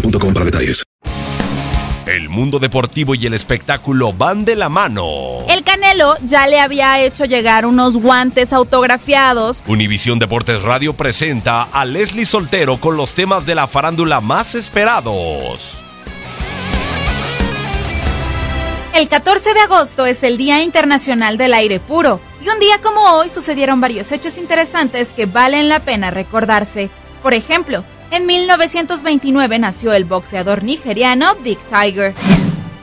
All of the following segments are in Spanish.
boostmobile.com para detalles. El mundo deportivo y el espectáculo van de la mano. El Canelo ya le había hecho llegar unos guantes autografiados. Univisión Deportes Radio presenta a Leslie Soltero con los temas de la farándula más esperados. El 14 de agosto es el Día Internacional del Aire Puro. Y un día como hoy sucedieron varios hechos interesantes que valen la pena recordarse. Por ejemplo, en 1929 nació el boxeador nigeriano Dick Tiger.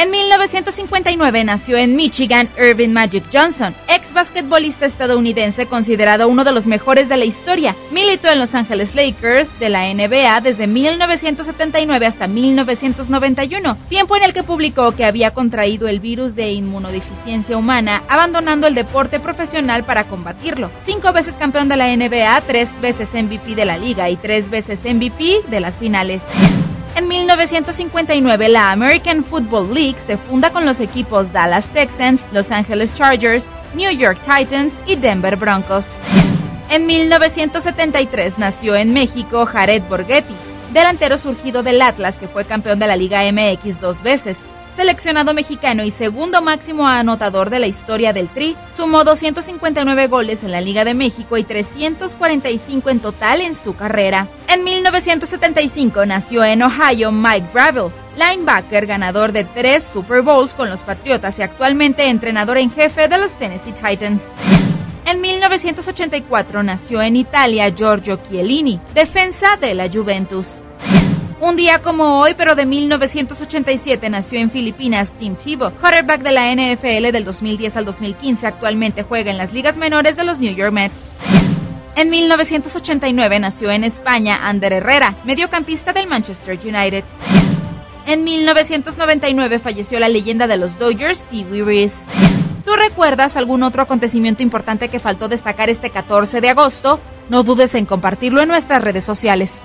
En 1959 nació en Michigan Irving Magic Johnson, ex basquetbolista estadounidense considerado uno de los mejores de la historia. Militó en Los Angeles Lakers de la NBA desde 1979 hasta 1991, tiempo en el que publicó que había contraído el virus de inmunodeficiencia humana, abandonando el deporte profesional para combatirlo. Cinco veces campeón de la NBA, tres veces MVP de la liga y tres veces MVP de las finales. En 1959, la American Football League se funda con los equipos Dallas Texans, Los Angeles Chargers, New York Titans y Denver Broncos. En 1973 nació en México Jared Borghetti, delantero surgido del Atlas que fue campeón de la Liga MX dos veces, seleccionado mexicano y segundo máximo anotador de la historia del Tri, sumó 259 goles en la Liga de México y 345 en total en su carrera. En 1975 nació en Ohio Mike Bravel, linebacker ganador de tres Super Bowls con los Patriotas y actualmente entrenador en jefe de los Tennessee Titans. En 1984 nació en Italia Giorgio Chiellini, defensa de la Juventus. Un día como hoy, pero de 1987, nació en Filipinas Tim Tebow, quarterback de la NFL del 2010 al 2015. Actualmente juega en las ligas menores de los New York Mets. En 1989 nació en España Ander Herrera, mediocampista del Manchester United. En 1999 falleció la leyenda de los Dodgers, Pee Wee Reese. ¿Tú recuerdas algún otro acontecimiento importante que faltó destacar este 14 de agosto? No dudes en compartirlo en nuestras redes sociales.